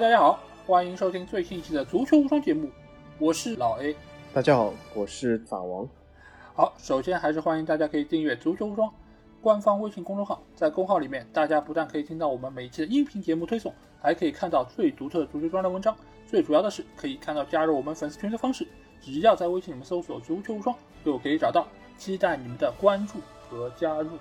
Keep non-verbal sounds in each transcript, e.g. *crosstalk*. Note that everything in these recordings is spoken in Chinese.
大家好，欢迎收听最新一期的足球无双节目，我是老 A。大家好，我是法王。好，首先还是欢迎大家可以订阅足球无双官方微信公众号，在公号里面，大家不但可以听到我们每一期的音频节目推送，还可以看到最独特的足球专栏文章。最主要的是，可以看到加入我们粉丝群的方式，只要在微信里面搜索“足球无双”就可以找到。期待你们的关注和加入。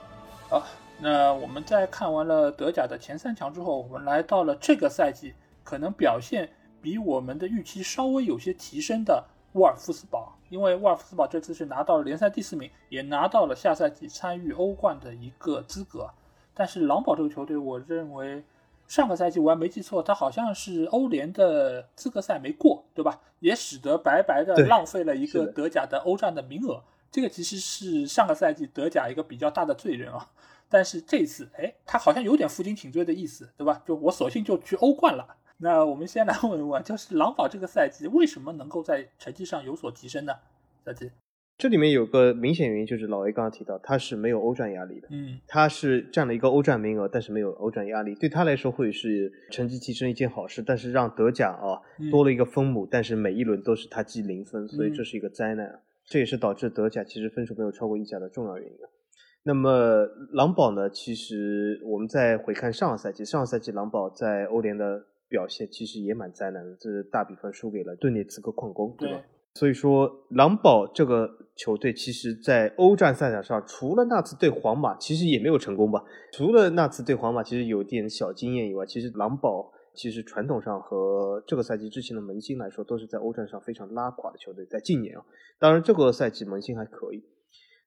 好，那我们在看完了德甲的前三强之后，我们来到了这个赛季可能表现比我们的预期稍微有些提升的沃尔夫斯堡。因为沃尔夫斯堡这次是拿到了联赛第四名，也拿到了下赛季参与欧冠的一个资格。但是狼堡这个球队，我认为上个赛季我还没记错，他好像是欧联的资格赛没过，对吧？也使得白白的浪费了一个德甲的欧战的名额。这个其实是上个赛季德甲一个比较大的罪人啊。但是这次，哎，他好像有点负荆请罪的意思，对吧？就我索性就去欧冠了。那我们先来问一问，就是狼堡这个赛季为什么能够在成绩上有所提升呢？小吉，这里面有个明显原因，就是老 A 刚刚提到，他是没有欧战压力的。嗯，他是占了一个欧战名额，但是没有欧战压力，对他来说会是成绩提升一件好事。但是让德甲啊多了一个分母，但是每一轮都是他积零分，所以这是一个灾难。这也是导致德甲其实分数没有超过意甲的重要原因。那么狼堡呢？其实我们再回看上个赛季，上个赛季狼堡在欧联的。表现其实也蛮灾难的，这是大比分输给了顿涅茨克矿工，对吧？所以说，狼堡这个球队其实，在欧战赛场上，除了那次对皇马，其实也没有成功吧？除了那次对皇马，其实有点小经验以外，其实狼堡其实传统上和这个赛季之前的门兴来说，都是在欧战上非常拉垮的球队。在近年啊，当然这个赛季门兴还可以。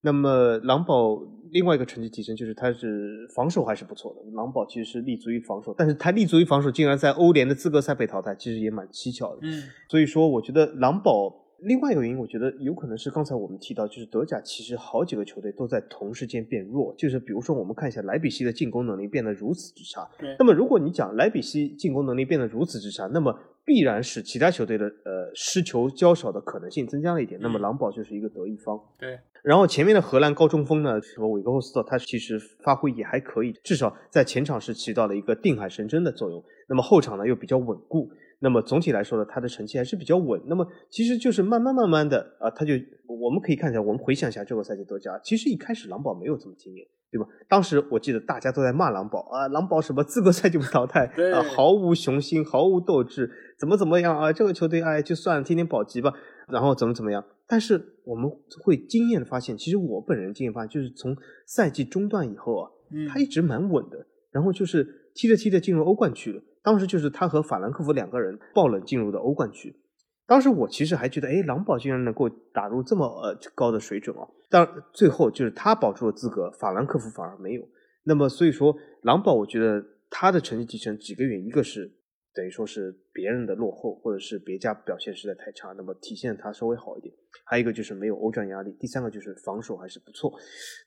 那么狼堡另外一个成绩提升就是他是防守还是不错的。狼堡其实是立足于防守，但是他立足于防守，竟然在欧联的资格赛被淘汰，其实也蛮蹊跷的。嗯，所以说我觉得狼堡另外一个原因，我觉得有可能是刚才我们提到，就是德甲其实好几个球队都在同时间变弱。就是比如说我们看一下莱比锡的进攻能力变得如此之差。对。那么如果你讲莱比锡进攻能力变得如此之差，那么必然使其他球队的呃失球较少的可能性增加了一点。那么狼堡就是一个得益方。对。然后前面的荷兰高中锋呢，什么韦格霍斯特，他其实发挥也还可以，至少在前场是起到了一个定海神针的作用。那么后场呢又比较稳固，那么总体来说呢，他的成绩还是比较稳。那么其实就是慢慢慢慢的啊，他就我们可以看一下，我们回想一下这个赛季德甲，其实一开始狼堡没有这么惊艳，对吧？当时我记得大家都在骂狼堡啊，狼堡什么资格赛就被淘汰啊，毫无雄心，毫无斗志，怎么怎么样啊？这个球队哎，就算天天保级吧，然后怎么怎么样？但是我们会惊艳的发现，其实我本人惊艳发现，就是从赛季中段以后啊，他一直蛮稳的，然后就是踢着踢着进入欧冠区了。当时就是他和法兰克福两个人爆冷进入的欧冠区。当时我其实还觉得，哎，狼堡竟然能够打入这么呃高的水准啊。但最后就是他保住了资格，法兰克福反而没有。那么所以说，狼堡我觉得他的成绩提升几个原因，一个是。等于说是别人的落后，或者是别家表现实在太差，那么体现他稍微好一点。还有一个就是没有欧战压力，第三个就是防守还是不错。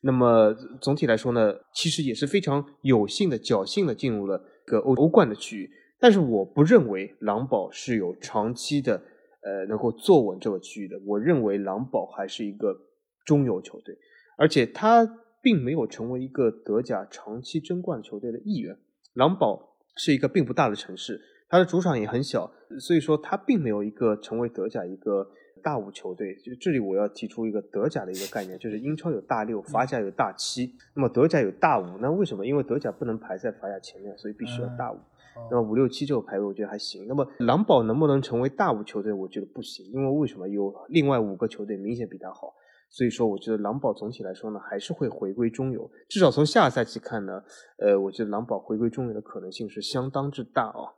那么总体来说呢，其实也是非常有幸的、侥幸的进入了个欧欧冠的区域。但是我不认为狼堡是有长期的呃能够坐稳这个区域的。我认为狼堡还是一个中游球队，而且他并没有成为一个德甲长期争冠球队的意愿。狼堡是一个并不大的城市。他的主场也很小，所以说他并没有一个成为德甲一个大五球队。就这里我要提出一个德甲的一个概念，就是英超有大六，法甲有大七，那么德甲有大五。那为什么？因为德甲不能排在法甲前面，所以必须要大五。那么五六七这个排位我觉得还行。那么狼堡能不能成为大五球队？我觉得不行，因为为什么？有另外五个球队明显比他好。所以说，我觉得狼堡总体来说呢，还是会回归中游。至少从下赛季看呢，呃，我觉得狼堡回归中游的可能性是相当之大啊。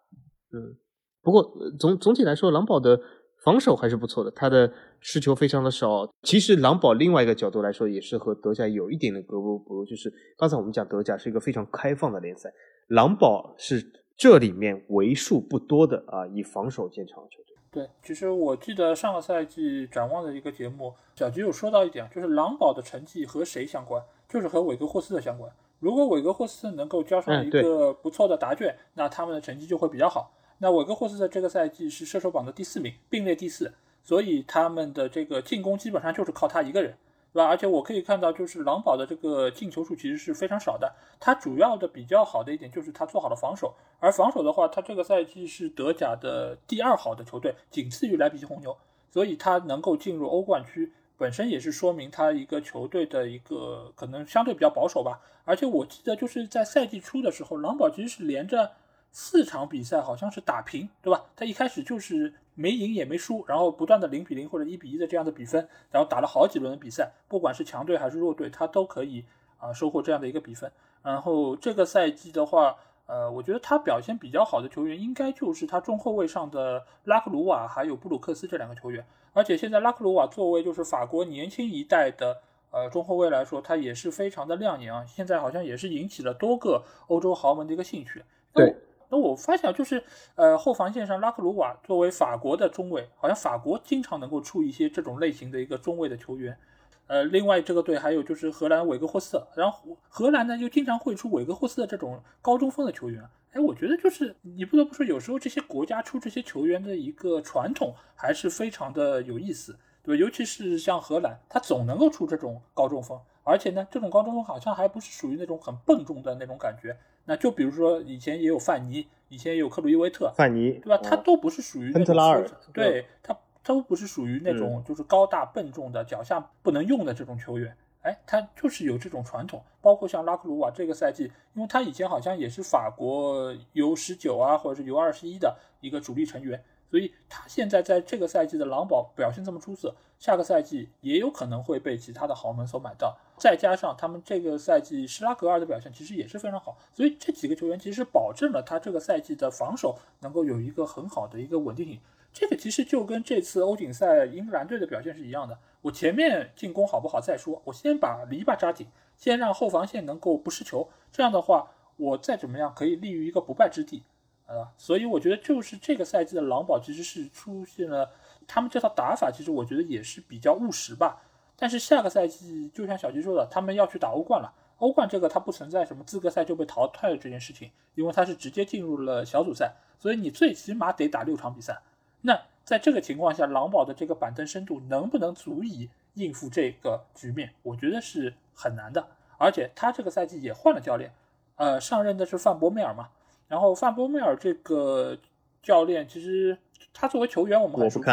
嗯，不过总总体来说，狼堡的防守还是不错的，他的失球非常的少。其实狼堡另外一个角度来说，也是和德甲有一点的格格不入，就是刚才我们讲德甲是一个非常开放的联赛，狼堡是这里面为数不多的啊以防守见长的球队。对，其实我记得上个赛季展望的一个节目，小吉有说到一点，就是狼堡的成绩和谁相关，就是和韦格霍斯特相关。如果韦格霍斯特能够交上一个不错的答卷，那他们的成绩就会比较好。那韦格霍斯特这个赛季是射手榜的第四名，并列第四，所以他们的这个进攻基本上就是靠他一个人，对对吧？而且我可以看到，就是狼堡的这个进球数其实是非常少的。他主要的比较好的一点就是他做好了防守，而防守的话，他这个赛季是德甲的第二好的球队，仅次于莱比锡红牛，所以他能够进入欧冠区，本身也是说明他一个球队的一个可能相对比较保守吧。而且我记得就是在赛季初的时候，狼堡其实是连着。四场比赛好像是打平，对吧？他一开始就是没赢也没输，然后不断的零比零或者一比一的这样的比分，然后打了好几轮的比赛，不管是强队还是弱队，他都可以啊收获这样的一个比分。然后这个赛季的话，呃，我觉得他表现比较好的球员应该就是他中后卫上的拉克鲁瓦还有布鲁克斯这两个球员。而且现在拉克鲁瓦作为就是法国年轻一代的呃中后卫来说，他也是非常的亮眼啊。现在好像也是引起了多个欧洲豪门的一个兴趣。对。那我发现就是，呃，后防线上拉克鲁瓦作为法国的中卫，好像法国经常能够出一些这种类型的一个中卫的球员。呃，另外这个队还有就是荷兰韦格霍斯特，然后荷兰呢又经常会出韦格霍斯特这种高中锋的球员。哎，我觉得就是你不得不说，有时候这些国家出这些球员的一个传统还是非常的有意思，对吧？尤其是像荷兰，他总能够出这种高中锋，而且呢，这种高中锋好像还不是属于那种很笨重的那种感觉。那就比如说以前也有范尼，以前也有克鲁伊维特，范尼对吧？他都不是属于亨特拉尔，对他都不是属于那种就是高大笨重的脚下不能用的这种球员。哎，他就是有这种传统。包括像拉克鲁瓦这个赛季，因为他以前好像也是法国 U 十九啊，或者是 U 二十一的一个主力成员。所以他现在在这个赛季的狼堡表现这么出色，下个赛季也有可能会被其他的豪门所买到。再加上他们这个赛季施拉格尔的表现其实也是非常好，所以这几个球员其实保证了他这个赛季的防守能够有一个很好的一个稳定性。这个其实就跟这次欧锦赛英格兰队的表现是一样的。我前面进攻好不好再说，我先把篱笆扎紧，先让后防线能够不失球，这样的话我再怎么样可以立于一个不败之地。啊，所以我觉得就是这个赛季的狼堡其实是出现了他们这套打法，其实我觉得也是比较务实吧。但是下个赛季就像小吉说的，他们要去打欧冠了。欧冠这个它不存在什么资格赛就被淘汰的这件事情，因为它是直接进入了小组赛，所以你最起码得打六场比赛。那在这个情况下，狼堡的这个板凳深度能不能足以应付这个局面？我觉得是很难的。而且他这个赛季也换了教练，呃，上任的是范博梅尔嘛。然后范波梅尔这个教练，其实他作为球员我们很熟悉，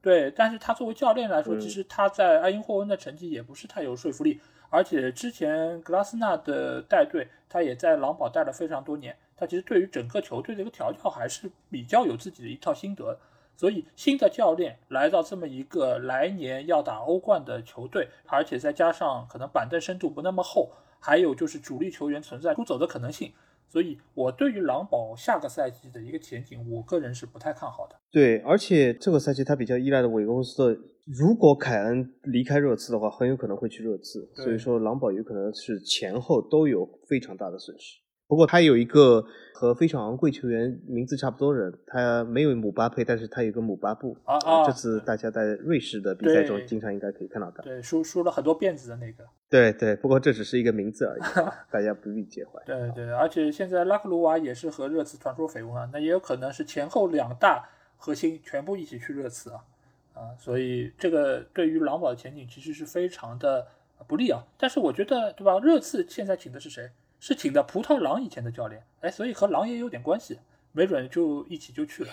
对，但是他作为教练来说，其实他在埃因霍温的成绩也不是太有说服力，而且之前格拉斯纳的带队，他也在狼堡带了非常多年，他其实对于整个球队的一个调教还是比较有自己的一套心得，所以新的教练来到这么一个来年要打欧冠的球队，而且再加上可能板凳深度不那么厚，还有就是主力球员存在出走的可能性。所以，我对于狼堡下个赛季的一个前景，我个人是不太看好的。对，而且这个赛季他比较依赖的韦格霍斯特，如果凯恩离开热刺的话，很有可能会去热刺。所以说，狼堡有可能是前后都有非常大的损失。不过他有一个和非常昂贵球员名字差不多的人，他没有姆巴佩，但是他有个姆巴布啊啊！这次大家在瑞士的比赛中经常应该可以看到他，对，输输了很多辫子的那个。对对，不过这只是一个名字而已，大家不必介怀。对对，而且现在拉克鲁瓦也是和热刺传出绯闻啊，那也有可能是前后两大核心全部一起去热刺啊啊，所以这个对于狼堡的前景其实是非常的不利啊。但是我觉得，对吧？热刺现在请的是谁？是请的葡萄狼以前的教练，哎，所以和狼也有点关系，没准就一起就去了。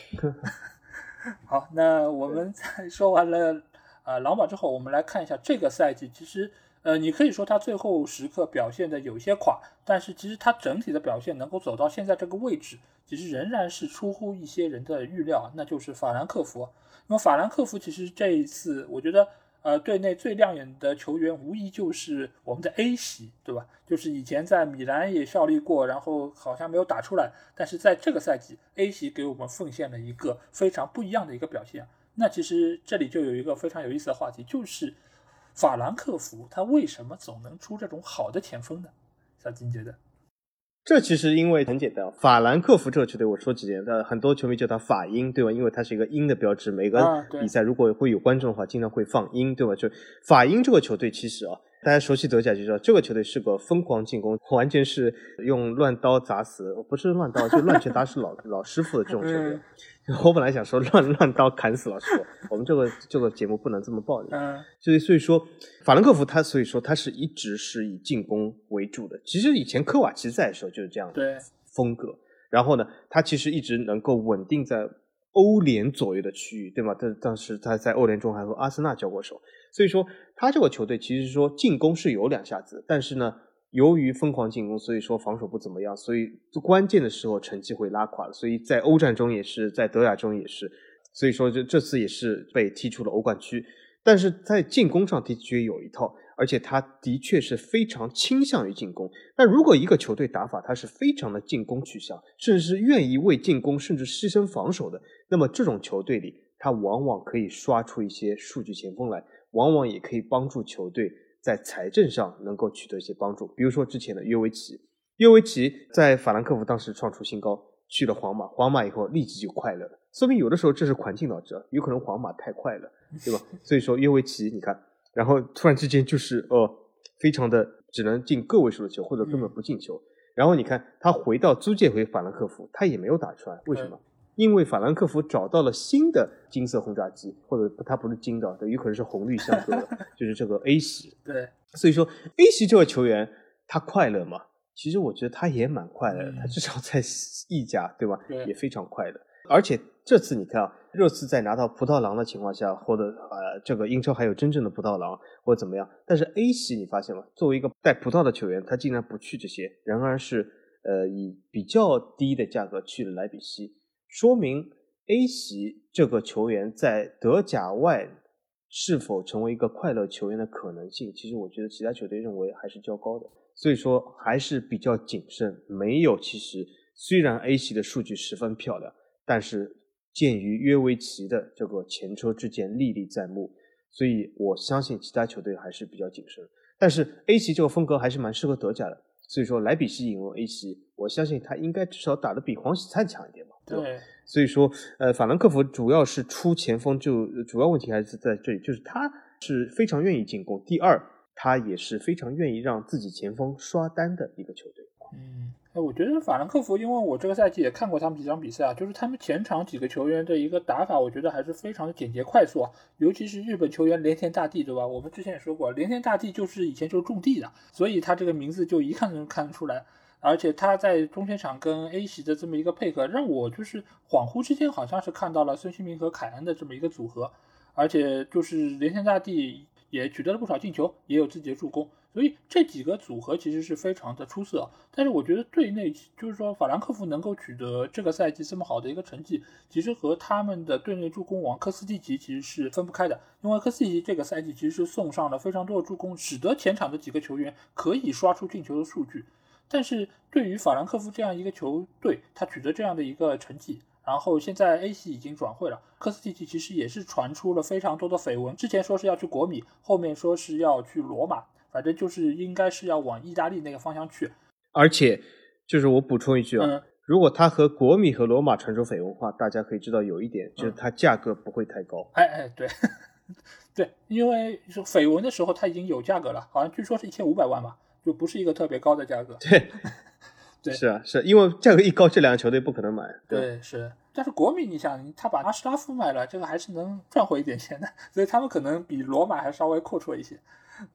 *laughs* 好，那我们在说完了啊狼堡之后，我们来看一下这个赛季。其实，呃，你可以说他最后时刻表现的有些垮，但是其实他整体的表现能够走到现在这个位置，其实仍然是出乎一些人的预料。那就是法兰克福，那么法兰克福其实这一次，我觉得。呃，队内最亮眼的球员无疑就是我们的 A 席，对吧？就是以前在米兰也效力过，然后好像没有打出来，但是在这个赛季，A 席给我们奉献了一个非常不一样的一个表现。那其实这里就有一个非常有意思的话题，就是法兰克福他为什么总能出这种好的前锋呢？小金觉得。这其实因为很简单，法兰克福这个球队，我说几点，呃，很多球迷叫它法英，对吧？因为它是一个鹰的标志，每个比赛如果会有观众的话，经常会放鹰，对吧？就法英这个球队，其实啊，大家熟悉德甲就知道，这个球队是个疯狂进攻，完全是用乱刀砸死，不是乱刀，就乱拳打死老老师傅的这种球队。*laughs* 我本来想说乱 *laughs* 乱刀砍死老师，我们这个这个节目不能这么暴力。嗯，所以所以说，法兰克福他所以说他是一直是以进攻为主的。其实以前科瓦奇在的时候就是这样的风格。然后呢，他其实一直能够稳定在欧联左右的区域，对吗？但当时他在欧联中还和阿森纳交过手。所以说，他这个球队其实说进攻是有两下子，但是呢，由于疯狂进攻，所以说防守不怎么样，所以关键的时候成绩会拉垮。所以在欧战中也是，在德甲中也是，所以说这这次也是被踢出了欧冠区。但是在进攻上的确有一套，而且他的确是非常倾向于进攻。那如果一个球队打法他是非常的进攻取向，甚至是愿意为进攻甚至牺牲防守的，那么这种球队里，他往往可以刷出一些数据前锋来。往往也可以帮助球队在财政上能够取得一些帮助，比如说之前的约维奇，约维奇在法兰克福当时创出新高，去了皇马，皇马以后立即就快乐了，说明有的时候这是环境导致，有可能皇马太快了，*laughs* 对吧？所以说约维奇，你看，然后突然之间就是呃，非常的只能进个位数的球，或者根本不进球，然后你看他回到租借回法兰克福，他也没有打出来，为什么？因为法兰克福找到了新的金色轰炸机，或者它不是金的，有可能是红绿相间的，*laughs* 就是这个 A 席。对，所以说 A 席这位球员他快乐吗？其实我觉得他也蛮快乐的，他至少在意甲，对吧？也非常快乐。而且这次你看啊，热刺在拿到葡萄狼的情况下，或者呃这个英超还有真正的葡萄狼或者怎么样，但是 A 席你发现吗，作为一个带葡萄的球员，他竟然不去这些，然而是呃以比较低的价格去了莱比锡。说明 A 席这个球员在德甲外是否成为一个快乐球员的可能性，其实我觉得其他球队认为还是较高的，所以说还是比较谨慎。没有，其实虽然 A 席的数据十分漂亮，但是鉴于约维奇的这个前车之鉴历历在目，所以我相信其他球队还是比较谨慎。但是 A 席这个风格还是蛮适合德甲的。所以说莱比锡引入 A 席，我相信他应该至少打得比黄喜灿强一点嘛，对吧？所以说，呃，法兰克福主要是出前锋，就主要问题还是在这里，就是他是非常愿意进攻，第二，他也是非常愿意让自己前锋刷单的一个球队。嗯。哎，我觉得法兰克福，因为我这个赛季也看过他们几场比赛啊，就是他们前场几个球员的一个打法，我觉得还是非常的简洁快速啊。尤其是日本球员连田大地，对吧？我们之前也说过，连田大地就是以前就是种地的，所以他这个名字就一看就能看得出来。而且他在中前场跟 A 席的这么一个配合，让我就是恍惚之间好像是看到了孙兴民和凯恩的这么一个组合。而且就是连田大地也取得了不少进球，也有自己的助攻。所以这几个组合其实是非常的出色，但是我觉得队内就是说法兰克福能够取得这个赛季这么好的一个成绩，其实和他们的队内助攻王科斯蒂奇其实是分不开的。因为科斯蒂奇这个赛季其实是送上了非常多的助攻，使得前场的几个球员可以刷出进球的数据。但是对于法兰克福这样一个球队，他取得这样的一个成绩，然后现在 A 系已经转会了，科斯蒂奇其实也是传出了非常多的绯闻，之前说是要去国米，后面说是要去罗马。反正就是应该是要往意大利那个方向去，而且就是我补充一句啊，如果他和国米和罗马传出绯闻的话，大家可以知道有一点，就是它价格不会太高。哎哎，对 *laughs* 对，因为绯闻的时候他已经有价格了，好像据说是一千五百万吧，就不是一个特别高的价格。对 *laughs* 对，是啊，是因为价格一高，这两个球队不可能买。对，是，但是国米，你想他把阿什拉夫买了，这个还是能赚回一点钱的，*laughs* 所以他们可能比罗马还稍微阔绰一些。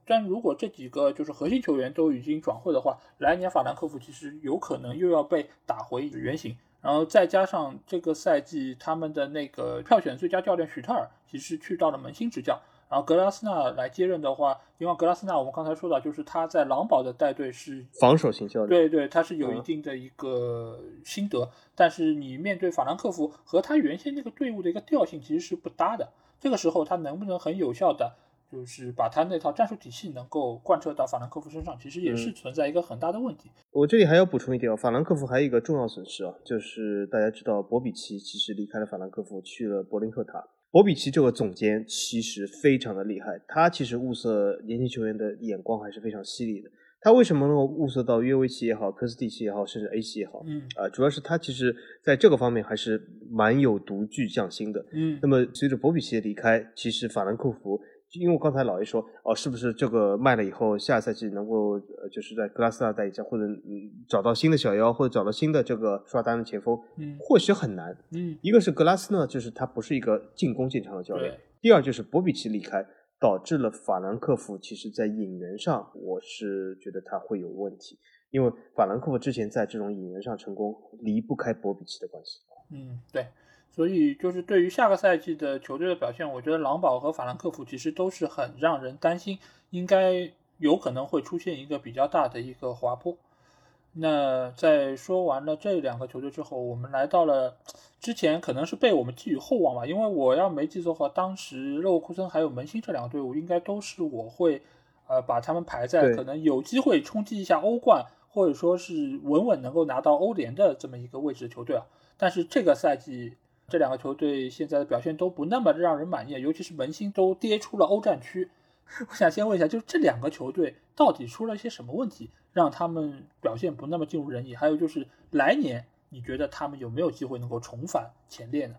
但如果这几个就是核心球员都已经转会的话，来年法兰克福其实有可能又要被打回原形。然后再加上这个赛季他们的那个票选最佳教练许特尔其实去到了门兴执教，然后格拉斯纳来接任的话，因为格拉斯纳我们刚才说到，就是他在狼堡的带队是防守型教练，对对，他是有一定的一个心得。但是你面对法兰克福和他原先那个队伍的一个调性其实是不搭的，这个时候他能不能很有效的？就是把他那套战术体系能够贯彻到法兰克福身上，其实也是存在一个很大的问题。我这里还要补充一点啊，法兰克福还有一个重要损失啊，就是大家知道博比奇其实离开了法兰克福，去了柏林赫塔。博比奇这个总监其实非常的厉害，他其实物色年轻球员的眼光还是非常犀利的。他为什么能够物色到约维奇也好，科斯蒂奇也好，甚至 A 奇也好？嗯，啊，主要是他其实在这个方面还是蛮有独具匠心的。嗯，那么随着博比奇的离开，其实法兰克福。因为我刚才老爷说，哦，是不是这个卖了以后，下赛季能够呃，就是在格拉斯纳带一下，或者嗯找到新的小妖，或者找到新的这个刷单的前锋，嗯或许很难。嗯，一个是格拉斯呢，就是他不是一个进攻见长的教练；第二就是博比奇离开，导致了法兰克福其实在引援上，我是觉得他会有问题，因为法兰克福之前在这种引援上成功，离不开博比奇的关系。嗯，对，所以就是对于下个赛季的球队的表现，我觉得狼堡和法兰克福其实都是很让人担心，应该有可能会出现一个比较大的一个滑坡。那在说完了这两个球队之后，我们来到了之前可能是被我们寄予厚望吧，因为我要没记错的话，当时勒沃库森还有门兴这两个队伍应该都是我会呃把他们排在可能有机会冲击一下欧冠，或者说是稳稳能够拿到欧联的这么一个位置的球队啊。但是这个赛季这两个球队现在的表现都不那么让人满意，尤其是门兴都跌出了欧战区。我想先问一下，就是这两个球队到底出了些什么问题，让他们表现不那么尽如人意？还有就是来年，你觉得他们有没有机会能够重返前列呢？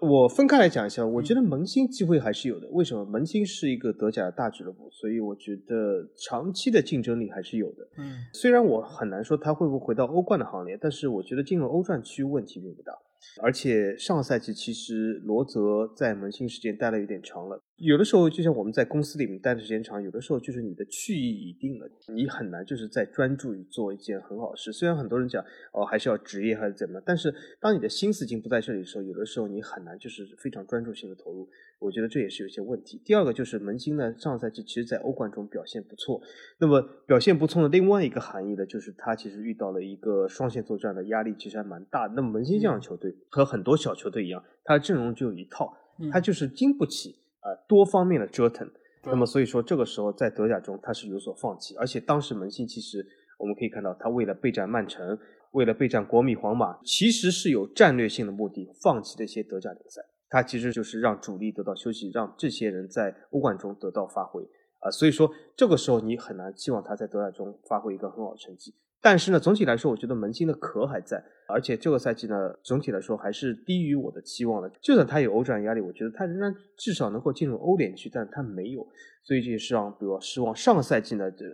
我分开来讲一下，我觉得门兴机会还是有的。为什么？门兴是一个德甲的大俱乐部，所以我觉得长期的竞争力还是有的。嗯虽然我很难说他会不会回到欧冠的行列，但是我觉得进入欧战区问题并不大。而且上个赛季其实罗泽在门兴时间待了有点长了，有的时候就像我们在公司里面待的时间长，有的时候就是你的去意已定了，你很难就是在专注于做一件很好事。虽然很多人讲哦还是要职业还是怎么，但是当你的心思已经不在这里的时候，有的时候你很难就是非常专注性的投入。我觉得这也是有些问题。第二个就是门兴呢，上赛季其实在欧冠中表现不错，那么表现不错的另外一个含义呢，就是他其实遇到了一个双线作战的压力，其实还蛮大的。那么门兴这样的球队和很多小球队一样，他的阵容就有一套，嗯，他就是经不起啊、呃多方面的折腾。那么所以说这个时候在德甲中他是有所放弃，而且当时门兴其实我们可以看到，他为了备战曼城，为了备战国米、皇马，其实是有战略性的目的，放弃了一些德甲联赛。他其实就是让主力得到休息，让这些人在欧冠中得到发挥啊、所以说这个时候你很难期望他在德甲中发挥一个很好的成绩。但是呢，总体来说，我觉得门兴的壳还在，而且这个赛季呢，总体来说还是低于我的期望的。就算他有欧战压力，我觉得他仍然至少能够进入欧联区，但他没有，所以这也是让比如失望。上个赛季呢，这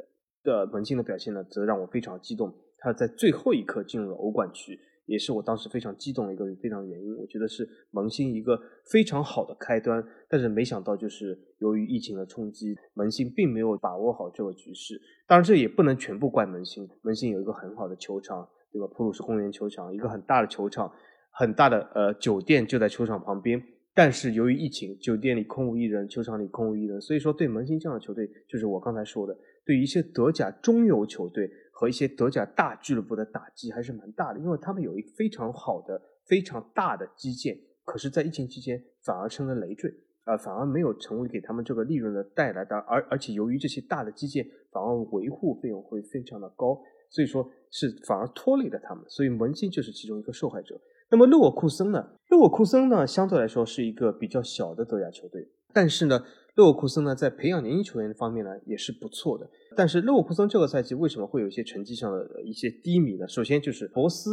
的门兴的表现呢，则让我非常激动，他在最后一刻进入了欧冠区，也是我当时非常激动的一个非常原因。我觉得是门兴一个非常好的开端，但是没想到就是由于疫情的冲击，门兴并没有把握好这个局势。当然，这也不能全部怪门兴，门兴有一个很好的球场，对吧？普鲁士公园球场，一个很大的球场，很大的呃酒店就在球场旁边。但是由于疫情，酒店里空无一人，球场里空无一人，所以说对门兴这样的球队，就是我刚才说的，对于一些德甲中游球队和一些德甲大俱乐部的打击还是蛮大的，因为他们有一非常好的、非常大的基建，可是，在疫情期间反而成了累赘。啊、反而没有成为给他们这个利润的带来的，而而且由于这些大的基建，反而维护费用会非常的高，所以说是反而拖累了他们，所以门兴就是其中一个受害者。那么勒沃库森呢？勒沃库森呢，相对来说是一个比较小的德甲球队，但是呢，勒沃库森呢在培养年轻球员方面呢也是不错的。但是勒沃库森这个赛季为什么会有一些成绩上的一些低迷呢？首先就是博斯，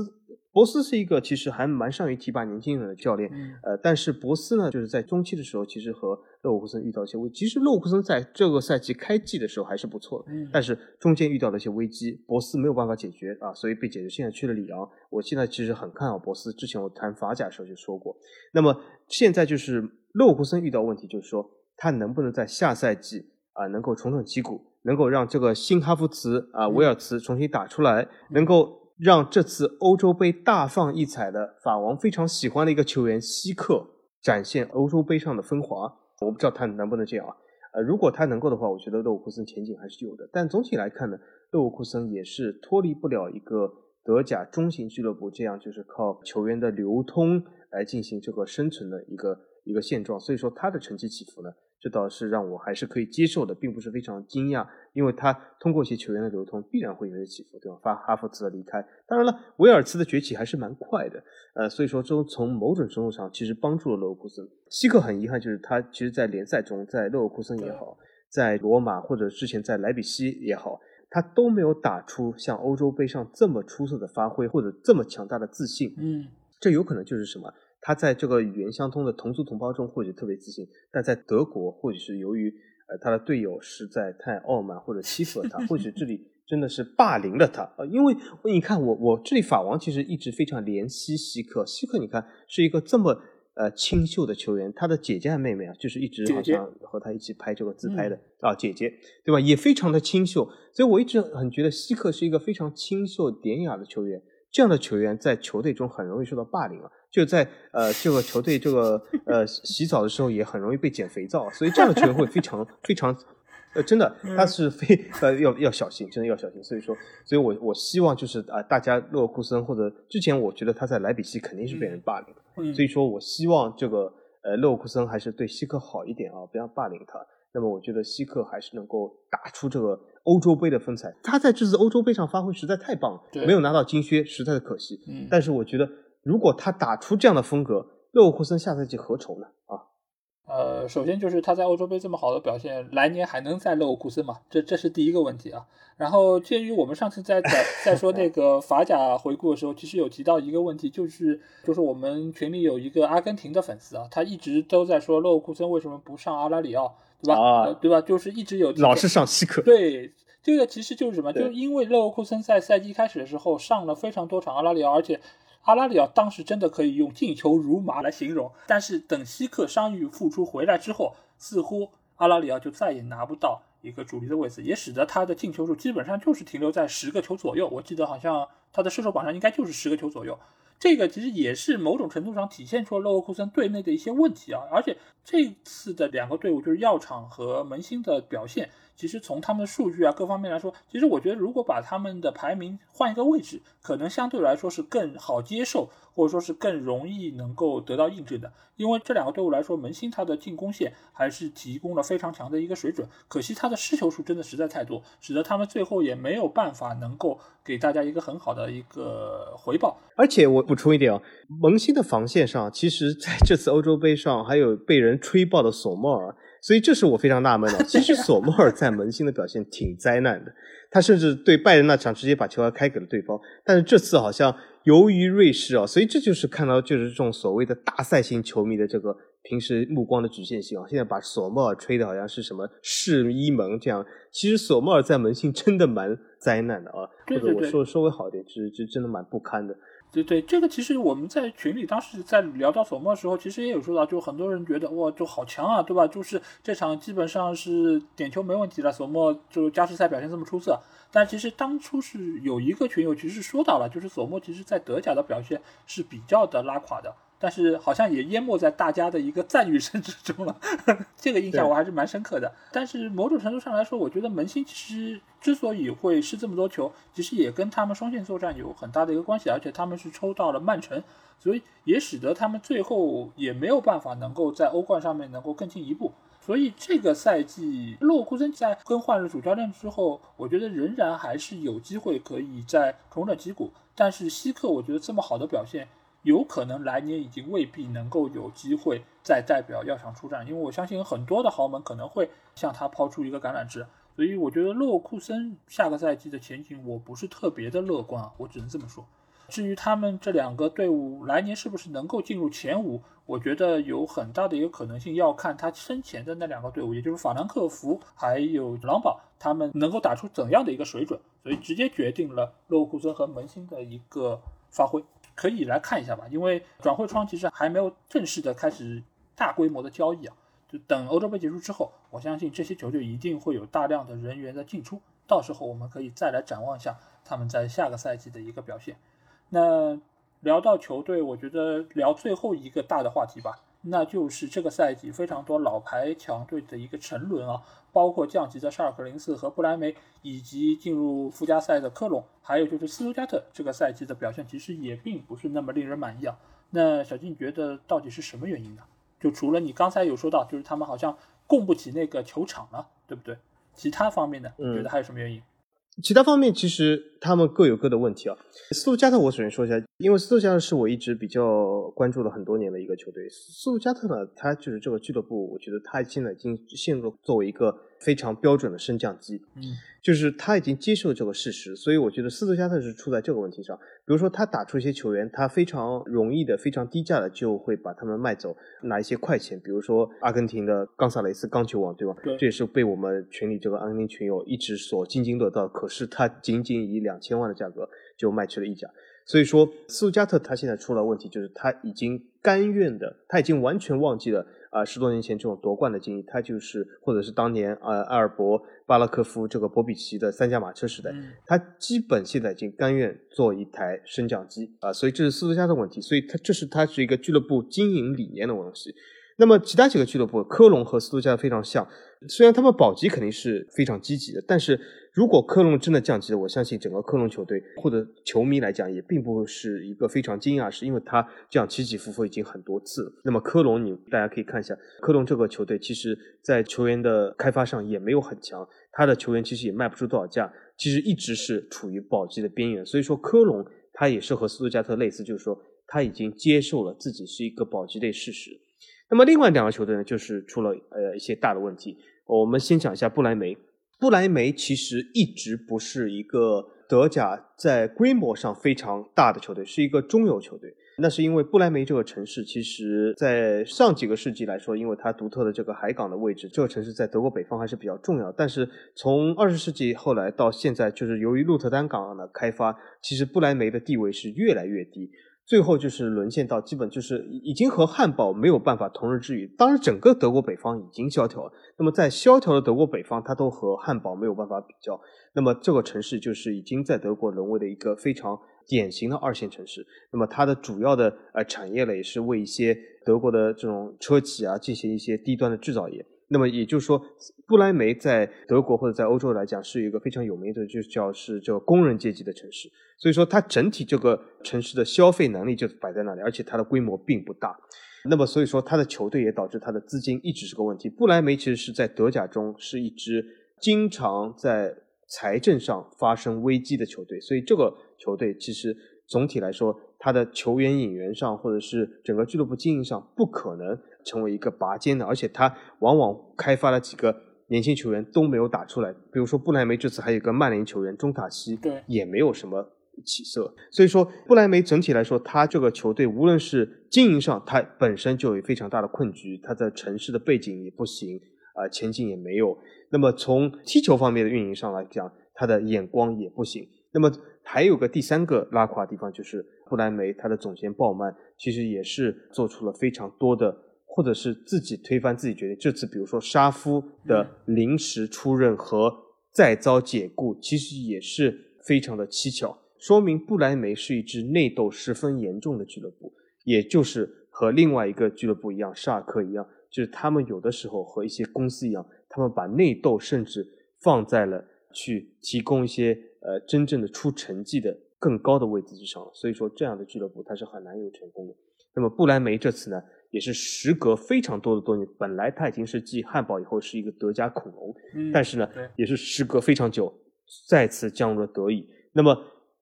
博斯是一个其实还蛮善于提拔年轻人的教练，嗯呃，但是博斯呢，就是在中期的时候，其实和勒沃库森遇到一些危，其实勒沃库森在这个赛季开季的时候还是不错的，嗯但是中间遇到了一些危机，博斯没有办法解决啊，所以被解决。现在去了里昂，我现在其实很看好博斯。之前我谈法甲的时候就说过，那么现在就是勒沃库森遇到问题，就是说他能不能在下赛季啊能够重整旗鼓，能够让这个新哈弗茨啊维尔茨重新打出来，能够让这次欧洲杯大放异彩的法王非常喜欢的一个球员希克展现欧洲杯上的风华。我不知道他能不能这样啊。呃，如果他能够的话，我觉得勒沃库森前景还是有的。但总体来看呢，勒沃库森也是脱离不了一个德甲中型俱乐部这样就是靠球员的流通来进行这个生存的一个一个现状。所以说他的成绩起伏呢，这倒是让我还是可以接受的，并不是非常惊讶，因为他通过一些球员的流通，必然会有些起伏，对吧？发哈弗茨的离开，当然了，维尔茨的崛起还是蛮快的，呃，所以说从从某种程度上其实帮助了勒沃库森。希克很遗憾，就是他其实，在联赛中，在勒沃库森也好，在罗马或者之前在莱比锡也好，他都没有打出像欧洲杯上这么出色的发挥或者这么强大的自信。嗯这有可能就是什么？他在这个语言相通的同族同胞中或许特别自信，但在德国或许是由于呃他的队友实在太傲慢或者欺负了他，或许这里 *laughs* 真的是霸凌了他呃！因为你看我我这里法王其实一直非常怜惜希克，希克你看是一个这么。呃，清秀的球员，他的姐姐和妹妹啊，就是一直好像和他一起拍这个自拍的啊，姐姐，对吧？也非常的清秀，所以我一直很觉得希克是一个非常清秀典雅的球员。这样的球员在球队中很容易受到霸凌啊，就在呃这个球队这个呃洗澡的时候也很容易被捡肥皂，所以这样的球员会非常非常。呃，真的，他是非呃要要小心，真的要小心。所以说，所以我我希望就是啊，大家勒沃库森或者之前我觉得他在莱比锡肯定是被人霸凌的，所以说我希望这个呃勒沃库森还是对希克好一点啊，不要霸凌他。那么我觉得希克还是能够打出这个欧洲杯的风采。他在这次欧洲杯上发挥实在太棒了，没有拿到金靴，实在是可惜。嗯，但是我觉得如果他打出这样的风格，勒沃库森下赛季何愁呢？啊？呃，首先就是他在欧洲杯这么好的表现，来年还能在勒沃库森吗？这这是第一个问题啊。然后，鉴于我们上次在在在说那个法甲回顾的时候，其实有提到一个问题，就是就是我们群里有一个阿根廷的粉丝啊，他一直都在说勒沃库森为什么不上阿拉里奥，对吧？啊，对吧？就是一直有老是上西克。对，这个其实就是什么？就是因为勒沃库森在赛季开始的时候上了非常多场阿拉里奥，而且。阿拉里奥当时真的可以用进球如麻来形容，但是等希克伤愈复出回来之后，似乎阿拉里奥就再也拿不到一个主力的位置，也使得他的进球数基本上就是停留在十个球左右。我记得好像他的射手榜上应该就是十个球左右。这个其实也是某种程度上体现出了勒沃库森队内的一些问题啊，而且这次的两个队伍就是药厂和门兴的表现。其实从他们的数据啊各方面来说，其实我觉得如果把他们的排名换一个位置，可能相对来说是更好接受，或者说是更容易能够得到印证的。因为这两个队伍来说，门兴他的进攻线还是提供了非常强的一个水准，可惜他的失球数真的实在太多，使得他们最后也没有办法能够给大家一个很好的一个回报。而且我补充一点啊，门兴的防线上，其实在这次欧洲杯上还有被人吹爆的索莫尔。所以这是我非常纳闷的。*laughs* 其实索莫尔在门兴的表现挺灾难的，他甚至对拜仁那场直接把球开给了对方。但是这次好像由于瑞士啊，所以这就是看到就是这种所谓的大赛型球迷的这个平时目光的局限性啊。现在把索莫尔吹的好像是什么世一门这样，其实索莫尔在门兴真的蛮灾难的啊。或者我说稍微好一点，其实就真的蛮不堪的。对对，这个其实我们在群里当时在聊到索莫的时候，其实也有说到，就很多人觉得哇，就好强啊，对吧？就是这场基本上是点球没问题了，索莫就加时赛表现这么出色。但其实当初是有一个群友其实说到了，就是索莫其实在德甲的表现是比较的拉垮的。但是好像也淹没在大家的一个赞誉声之中了，*laughs* 这个印象我还是蛮深刻的。但是某种程度上来说，我觉得门兴其实之所以会失这么多球，其实也跟他们双线作战有很大的一个关系，而且他们是抽到了曼城，所以也使得他们最后也没有办法能够在欧冠上面能够更进一步。所以这个赛季洛库森在更换了主教练之后，我觉得仍然还是有机会可以再重整旗鼓。但是希克，我觉得这么好的表现。有可能来年已经未必能够有机会再代表药厂出战，因为我相信很多的豪门可能会向他抛出一个橄榄枝，所以我觉得勒沃库森下个赛季的前景我不是特别的乐观啊，我只能这么说。至于他们这两个队伍来年是不是能够进入前五，我觉得有很大的一个可能性要看他身前的那两个队伍，也就是法兰克福还有狼堡，他们能够打出怎样的一个水准，所以直接决定了勒沃库森和门兴的一个发挥。可以来看一下吧，因为转会窗其实还没有正式的开始大规模的交易啊，就等欧洲杯结束之后，我相信这些球队一定会有大量的人员的进出，到时候我们可以再来展望一下他们在下个赛季的一个表现。那聊到球队，我觉得聊最后一个大的话题吧。那就是这个赛季非常多老牌强队的一个沉沦啊，包括降级的沙尔克零四和布莱梅，以及进入附加赛的科隆，还有就是斯图加特这个赛季的表现其实也并不是那么令人满意啊。那小金觉得到底是什么原因呢？就除了你刚才有说到，就是他们好像供不起那个球场了，对不对？其他方面呢，你觉得还有什么原因？其他方面其实他们各有各的问题啊。斯图加特，我首先说一下，因为斯图加特是我一直比较关注了很多年的一个球队。斯图加特呢，他就是这个俱乐部，我觉得他现在已经陷入作为一个非常标准的升降机，嗯，就是他已经接受这个事实，所以我觉得斯图加特是出在这个问题上。比如说他打出一些球员，他非常容易的、非常低价的就会把他们卖走，拿一些快钱。比如说阿根廷的冈萨雷斯钢球王，对吧？对这也是被我们群里这个阿根廷群友一直所津津乐道。可是他仅仅以两千万的价格就卖去了意甲。所以说，斯图加特他现在出了问题，就是他已经甘愿的，他已经完全忘记了啊、十多年前这种夺冠的经历，他就是或者是当年呃埃尔伯、巴拉科夫这个博比奇的三驾马车时代，嗯。他基本现在已经甘愿做一台升降机啊、所以这是斯图加特的问题，所以他这是他是一个俱乐部经营理念的问题。那么其他几个俱乐部，科隆和斯图加特非常像，虽然他们保级肯定是非常积极的，但是如果科隆真的降级了，我相信整个科隆球队或者球迷来讲也并不是一个非常惊讶是，因为他这样起起伏伏已经很多次了。那么科隆你大家可以看一下，科隆这个球队其实在球员的开发上也没有很强，他的球员其实也卖不出多少价，其实一直是处于保级的边缘。所以说科隆他也是和斯图加特类似，就是说他已经接受了自己是一个保级队事实。那么另外两个球队呢，就是出了呃一些大的问题。我们先讲一下不莱梅。不莱梅其实一直不是一个德甲在规模上非常大的球队，是一个中游球队。那是因为不莱梅这个城市，其实在上几个世纪来说，因为它独特的这个海港的位置，这个城市在德国北方还是比较重要。但是从二十世纪后来到现在，就是由于鹿特丹港的开发，其实不莱梅的地位是越来越低。最后就是沦陷到基本就是已经和汉堡没有办法同日之语。当然，整个德国北方已经萧条。那么在萧条的德国北方，它都和汉堡没有办法比较。那么这个城市就是已经在德国沦为了一个非常典型的二线城市。那么它的主要的呃产业呢，也是为一些德国的这种车企啊进行一些低端的制造业。那么也就是说，不莱梅在德国或者在欧洲来讲是一个非常有名的，就叫是这个工人阶级的城市。所以说，它整体这个城市的消费能力就摆在那里，而且它的规模并不大。那么所以说，它的球队也导致它的资金一直是个问题。不莱梅其实是在德甲中是一支经常在财政上发生危机的球队，所以这个球队其实总体来说，它的球员引援上或者是整个俱乐部经营上不可能成为一个拔尖的，而且他往往开发了几个年轻球员都没有打出来。比如说布莱梅这次还有一个曼联球员中塔西，对也没有什么起色。所以说，布莱梅整体来说，他这个球队无论是经营上，他本身就有非常大的困局，他的城市的背景也不行，啊、前景也没有。那么从踢球方面的运营上来讲，他的眼光也不行。那么还有个第三个拉垮的地方，就是布莱梅他的总监鲍曼其实也是做出了非常多的，或者是自己推翻自己决定。这次比如说沙夫的临时出任和再遭解雇，其实也是非常的蹊跷，说明不莱梅是一支内斗十分严重的俱乐部，也就是和另外一个俱乐部一样，沙尔克一样，就是他们有的时候和一些公司一样，他们把内斗甚至放在了去提供一些呃真正的出成绩的更高的位置之上，所以说这样的俱乐部它是很难有成功的。那么不莱梅这次呢，也是时隔非常多的多年，本来它已经是继汉堡以后是一个德甲恐龙，嗯，但是呢，也是时隔非常久，再次降入了德乙。那么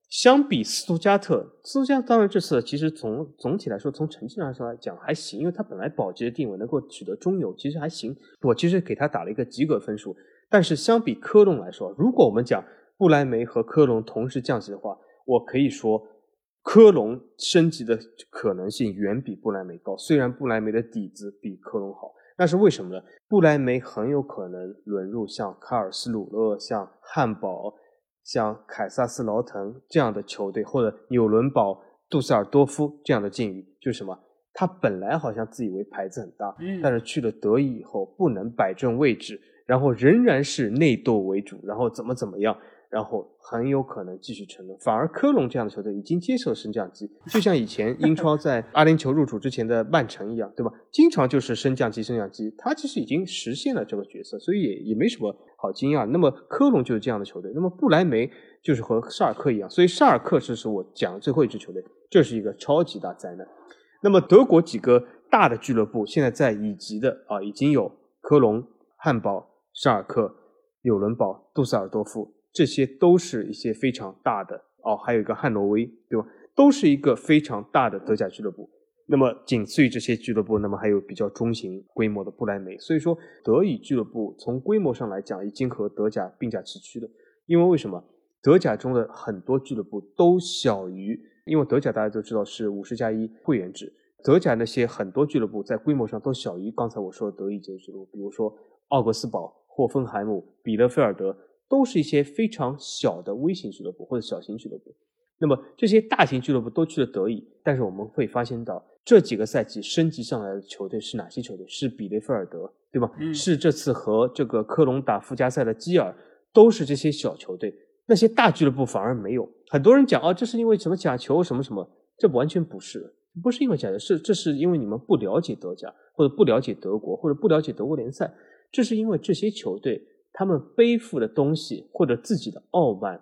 相比斯图加特，斯图加特当然这次其实从总体来说，从成绩上来讲还行，因为他本来保级的定位能够取得中游，其实还行。我其实给他打了一个及格分数。但是相比科隆来说，如果我们讲布莱梅和科隆同时降级的话，我可以说科隆升级的可能性远比不莱梅高。虽然不莱梅的底子比科隆好，那是为什么呢？不莱梅很有可能沦入像卡尔斯鲁厄、像汉堡、像凯撒斯劳滕这样的球队，或者纽伦堡、杜塞尔多夫这样的境遇，就是什么？他本来好像自以为牌子很大，嗯但是去了德乙以后不能摆正位置，然后仍然是内斗为主，然后怎么怎么样，然后很有可能继续沉沦。反而科隆这样的球队已经接受升降机，就像以前 *laughs* 英超在阿联酋入主之前的曼城一样，对吧？经常就是升降机升降机，他其实已经实现了这个角色，所以也也没什么好惊讶。那么科隆就是这样的球队，那么不莱梅就是和沙尔克一样，所以沙尔克是是我讲的最后一支球队，这是一个超级大灾难。那么德国几个大的俱乐部现在在乙级的啊，已经有科隆、汉堡、沙尔克、纽伦堡、杜塞尔多夫，这些都是一些非常大的哦，还有一个汉诺威，对吧？都是一个非常大的德甲俱乐部。那么仅次于这些俱乐部，那么还有比较中型规模的不莱梅。所以说，德乙俱乐部从规模上来讲，已经和德甲并驾齐驱了。因为为什么？德甲中的很多俱乐部都小于，因为德甲大家都知道是五十加一会员制，德甲那些很多俱乐部在规模上都小于刚才我说的德乙这些俱乐部，比如说奥格斯堡、霍芬海姆、比勒菲尔德，都是一些非常小的微型俱乐部或者小型俱乐部。那么这些大型俱乐部都去了德乙，但是我们会发现到。这几个赛季升级上来的球队是哪些球队？是比雷菲尔德，对吗？是这次和这个科隆打附加赛的基尔，都是这些小球队。那些大俱乐部反而没有。很多人讲啊，这是因为什么假球什么什么？这完全不是，不是因为假球，是这是因为你们不了解德甲，或者不了解德国，或者不了解德国联赛。这是因为这些球队他们背负的东西，或者自己的傲慢，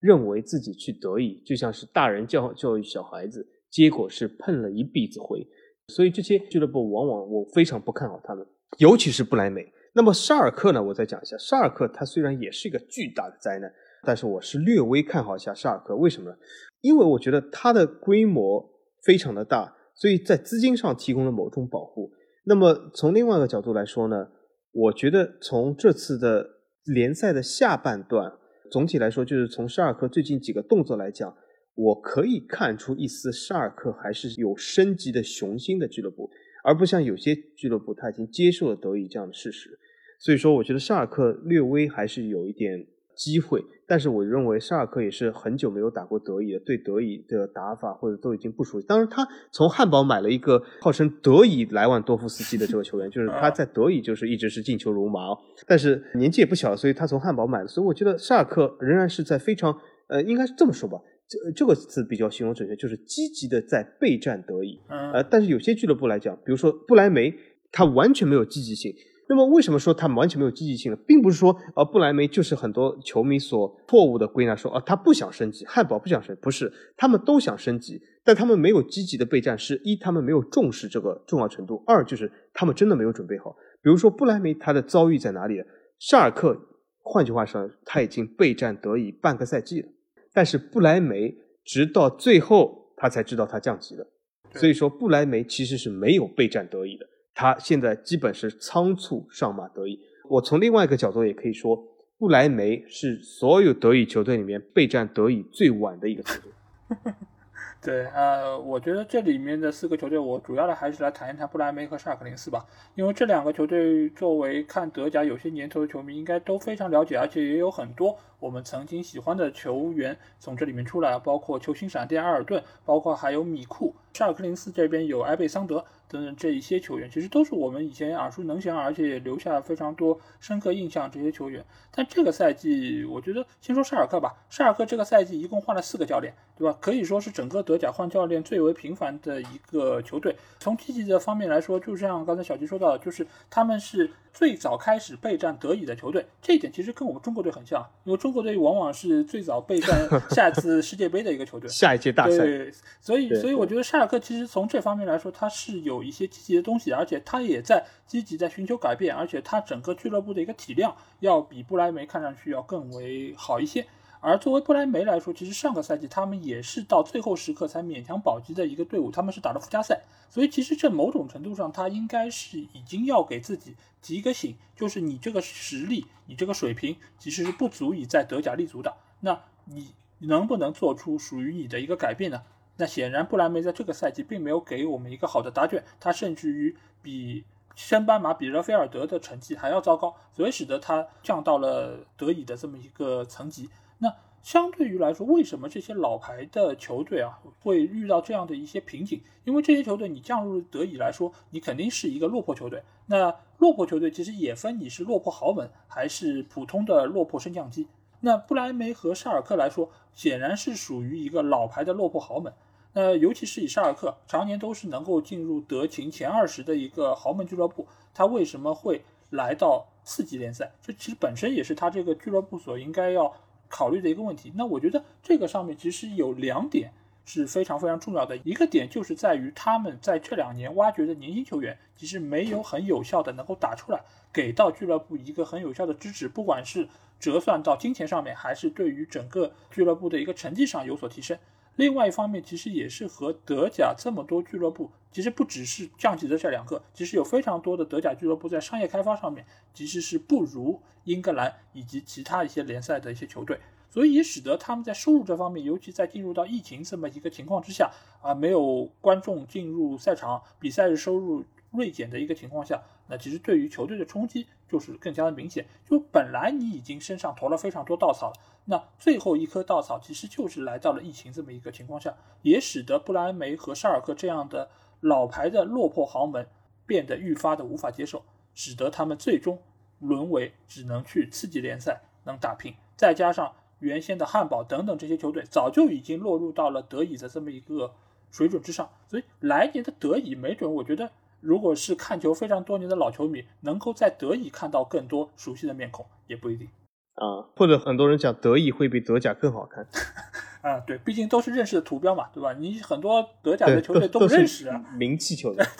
认为自己去得意就像是大人教教育小孩子。结果是碰了一鼻子灰，所以这些俱乐部往往我非常不看好他们，尤其是不莱梅。那么沙尔克呢？我再讲一下，沙尔克它虽然也是一个巨大的灾难，但是我是略微看好一下沙尔克。为什么呢？因为我觉得它的规模非常的大，所以在资金上提供了某种保护。那么从另外一个角度来说呢，我觉得从这次的联赛的下半段，总体来说就是从沙尔克最近几个动作来讲。我可以看出一丝沙尔克还是有升级的雄心的俱乐部，而不像有些俱乐部他已经接受了德乙这样的事实。所以说，我觉得沙尔克略微还是有一点机会，但是我认为沙尔克也是很久没有打过德乙了，对德乙的打法或者都已经不熟悉。当然，他从汉堡买了一个号称德乙莱万多夫斯基的这个球员，*laughs* 就是他在德乙就是一直是进球如麻，但是年纪也不小，所以他从汉堡买的。所以我觉得沙尔克仍然是在非常呃，应该是这么说吧。这这个词比较形容准确，就是积极的在备战德乙。呃，但是有些俱乐部来讲，比如说不莱梅，他完全没有积极性。那么为什么说他们完全没有积极性呢？并不是说呃不莱梅就是很多球迷所错误的归纳说啊他不想升级，汉堡不想升，不是，他们都想升级，但他们没有积极的备战，是一他们没有重视这个重要程度，二就是他们真的没有准备好。比如说不莱梅他的遭遇在哪里？沙尔克，换句话说，他已经备战德乙半个赛季了。但是不莱梅直到最后他才知道他降级了，所以说不莱梅其实是没有备战德乙的，他现在基本是仓促上马德乙。我从另外一个角度也可以说，不莱梅是所有德乙球队里面备战德乙最晚的一个球队。*laughs* 对，呃，我觉得这里面的四个球队，我主要的还是来谈一谈布莱梅和沙克林斯吧，因为这两个球队作为看德甲有些年头的球迷，应该都非常了解，而且也有很多我们曾经喜欢的球员从这里面出来，包括球星闪电埃尔顿，包括还有米库。沙尔克零四这边有埃贝桑德等等这一些球员，其实都是我们以前耳熟能详，而且也留下了非常多深刻印象这些球员。但这个赛季，我觉得先说沙尔克吧，沙尔克这个赛季一共换了四个教练，对吧？可以说是整个德甲换教练最为频繁的一个球队。从积极的方面来说，就像刚才小吉说到的，就是他们是。最早开始备战德乙的球队，这一点其实跟我们中国队很像，因为中国队往往是最早备战 *laughs* 下一次世界杯的一个球队，下一届大赛。对，所以所以我觉得沙尔克其实从这方面来说，他是有一些积极的东西，而且他也在积极在寻求改变，而且他整个俱乐部的一个体量要比布莱梅看上去要更为好一些。而作为不莱梅来说，其实上个赛季他们也是到最后时刻才勉强保级的一个队伍，他们是打了附加赛，所以其实这某种程度上，他应该是已经要给自己提一个醒，就是你这个实力，你这个水平其实是不足以在德甲立足的。那你能不能做出属于你的一个改变呢？那显然布莱梅在这个赛季并没有给我们一个好的答卷，他甚至于比升班马比勒菲尔德的成绩还要糟糕，所以使得他降到了德乙的这么一个层级。那相对于来说，为什么这些老牌的球队啊会遇到这样的一些瓶颈？因为这些球队你降入德乙来说，你肯定是一个落魄球队。那落魄球队其实也分你是落魄豪门还是普通的落魄升降机。那布莱梅和沙尔克来说，显然是属于一个老牌的落魄豪门。那尤其是以沙尔克常年都是能够进入德勤前二十的一个豪门俱乐部，他为什么会来到四级联赛？这其实本身也是他这个俱乐部所应该要。考虑的一个问题，那我觉得这个上面其实有两点是非常非常重要的。一个点就是在于他们在这两年挖掘的年轻球员，其实没有很有效的能够打出来，给到俱乐部一个很有效的支持，不管是折算到金钱上面，还是对于整个俱乐部的一个成绩上有所提升。另外一方面，其实也是和德甲这么多俱乐部，其实不只是降级的这两个，其实有非常多的德甲俱乐部在商业开发上面其实是不如英格兰以及其他一些联赛的一些球队，所以也使得他们在收入这方面，尤其在进入到疫情这么一个情况之下啊，没有观众进入赛场，比赛的收入锐减的一个情况下，那其实对于球队的冲击就是更加的明显。就本来你已经身上投了非常多稻草了。那最后一颗稻草其实就是来到了疫情这么一个情况下，也使得布莱梅和沙尔克这样的老牌的落魄豪门变得愈发的无法接受，使得他们最终沦为只能去次级联赛能打拼。再加上原先的汉堡等等这些球队早就已经落入到了德乙的这么一个水准之上，所以来年的德乙没准，我觉得如果是看球非常多年的老球迷，能够在德乙看到更多熟悉的面孔，也不一定。啊，或者很多人讲德乙会比德甲更好看，*laughs* 啊，对，毕竟都是认识的图标嘛，对吧？你很多德甲的球队都不认识啊，名气球队，*laughs*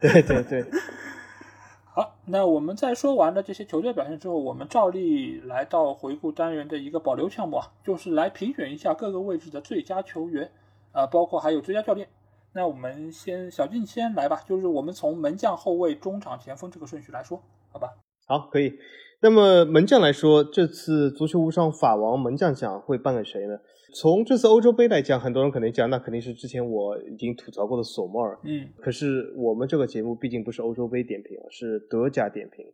对对对对。*laughs* 好，那我们在说完了这些球队表现之后，我们照例来到回顾单元的一个保留项目啊，就是来评选一下各个位置的最佳球员，啊，包括还有最佳教练。那我们先小俊先来吧，就是我们从门将、后卫、中场、前锋这个顺序来说，好吧？好，可以。那么门将来说，这次足球无双法王门将奖会颁给谁呢？从这次欧洲杯来讲，很多人肯定讲，那肯定是之前我已经吐槽过的索莫尔。嗯，可是我们这个节目毕竟不是欧洲杯点评，是德甲点评。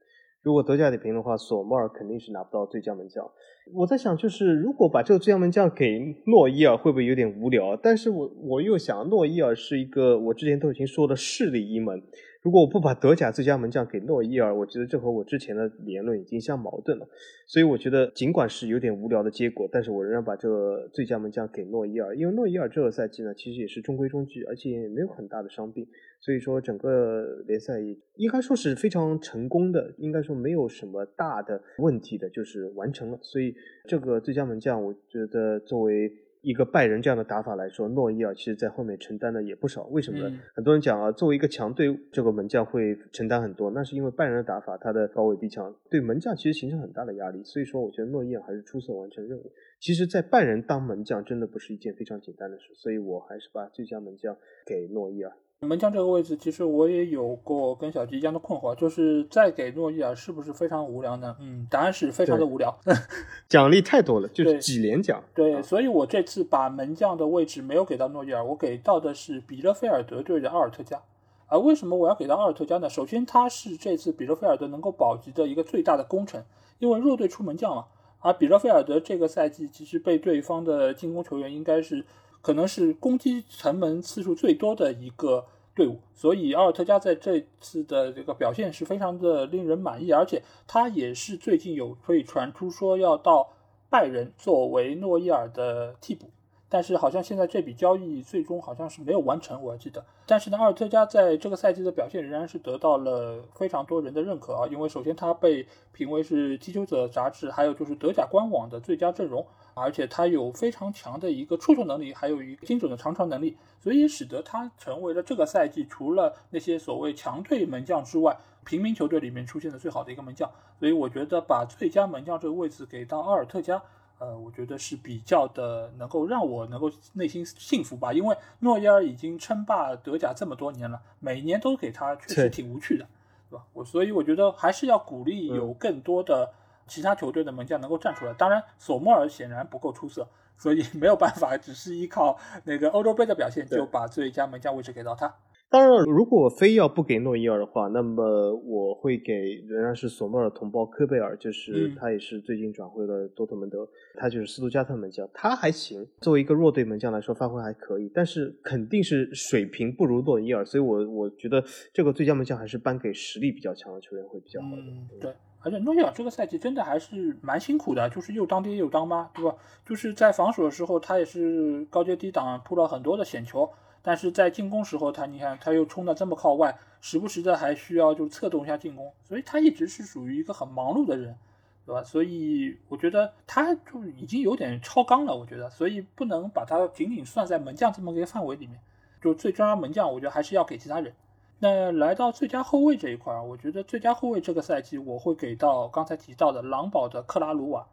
如果德甲点评的话，索莫尔肯定是拿不到最佳门将。我在想，就是如果把这个最佳门将给诺伊尔，会不会有点无聊？但是我我又想，诺伊尔是一个我之前都已经说的势力一门。如果我不把德甲最佳门将给诺伊尔，我觉得这和我之前的言论已经相矛盾了。所以我觉得，尽管是有点无聊的结果，但是我仍然把这个最佳门将给诺伊尔，因为诺伊尔这个赛季呢，其实也是中规中矩，而且也没有很大的伤病，所以说整个联赛应该说是非常成功的，应该说没有什么大的问题的，就是完成了。所以这个最佳门将，我觉得作为。一个拜仁这样的打法来说，诺伊尔其实在后面承担的也不少。为什么呢？很多人讲啊，作为一个强队，这个门将会承担很多，那是因为拜仁的打法，他的高位逼抢对门将其实形成很大的压力。所以说，我觉得诺伊尔还是出色完成任务。其实，在拜仁当门将真的不是一件非常简单的事，所以我还是把最佳门将给诺伊尔。门将这个位置，其实我也有过跟小吉一样的困惑，就是再给诺伊尔是不是非常无聊呢？嗯，答案是非常的无聊，*laughs* 奖励太多了，就是几连奖。对，所以我这次把门将的位置没有给到诺伊尔，我给到的是比勒菲尔德队的奥尔特加。啊，为什么我要给到奥尔特加呢？首先，他是这次比勒菲尔德能够保级的一个最大的功臣，因为弱队出门将嘛。而比勒菲尔德这个赛季其实被对方的进攻球员应该是。可能是攻击城门次数最多的一个队伍，所以奥尔特加在这次的这个表现是非常的令人满意，而且他也是最近有可以传出说要到拜仁作为诺伊尔的替补。但是好像现在这笔交易最终好像是没有完成，我记得。但是呢，阿尔特加在这个赛季的表现仍然是得到了非常多人的认可啊，因为首先他被评为是踢球者杂志，还有就是德甲官网的最佳阵容，而且他有非常强的一个触球能力，还有一个精准的长传能力，所以使得他成为了这个赛季除了那些所谓强队门将之外，平民球队里面出现的最好的一个门将。所以我觉得把最佳门将这个位置给到阿尔特加。呃，我觉得是比较的能够让我能够内心幸福吧，因为诺伊尔已经称霸德甲这么多年了，每年都给他确实挺无趣的，对吧？我所以我觉得还是要鼓励有更多的其他球队的门将能够站出来。当然，索莫尔显然不够出色，所以没有办法，只是依靠那个欧洲杯的表现就把最佳门将位置给到他。当然，如果我非要不给诺伊尔的话，那么我会给仍然是索莫尔同胞科贝尔，就是他也是最近转会了多特蒙德，他就是斯图加特门将，他还行，作为一个弱队门将来说发挥还可以，但是肯定是水平不如诺伊尔，所以我我觉得这个最佳门将还是颁给实力比较强的球员会比较好的。对，而且诺伊尔这个赛季真的还是蛮辛苦的，就是又当爹又当妈，对吧？就是在防守的时候，他也是高接低挡，扑了很多的险球。但是在进攻时候，他你看他又冲的这么靠外，时不时的还需要就是策动一下进攻，所以他一直是属于一个很忙碌的人，对吧？所以我觉得他就已经有点超纲了，我觉得，所以不能把他仅仅算在门将这么个范围里面。就最佳门将，我觉得还是要给其他人。那来到最佳后卫这一块儿，我觉得最佳后卫这个赛季我会给到刚才提到的狼堡的克拉鲁瓦。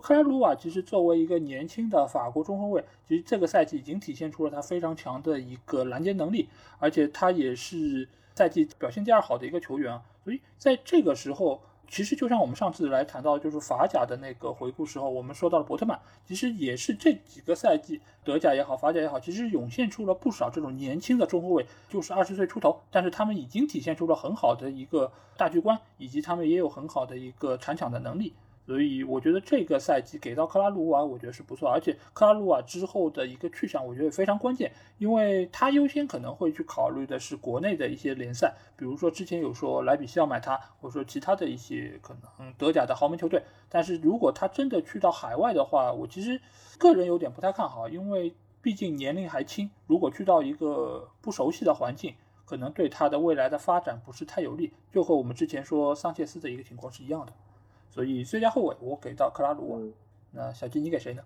克拉鲁瓦其实作为一个年轻的法国中后卫，其实这个赛季已经体现出了他非常强的一个拦截能力，而且他也是赛季表现第二好的一个球员啊。所以在这个时候，其实就像我们上次来谈到就是法甲的那个回顾时候，我们说到了伯特曼，其实也是这几个赛季德甲也好，法甲也好，其实涌现出了不少这种年轻的中后卫，就是二十岁出头，但是他们已经体现出了很好的一个大局观，以及他们也有很好的一个铲抢的能力。所以我觉得这个赛季给到克拉鲁瓦，我觉得是不错。而且克拉鲁瓦之后的一个去向，我觉得非常关键，因为他优先可能会去考虑的是国内的一些联赛，比如说之前有说莱比锡要买他，或者说其他的一些可能德甲的豪门球队。但是如果他真的去到海外的话，我其实个人有点不太看好，因为毕竟年龄还轻，如果去到一个不熟悉的环境，可能对他的未来的发展不是太有利，就和我们之前说桑切斯的一个情况是一样的。所以最佳后卫我给到克拉鲁瓦，那小金你给谁呢？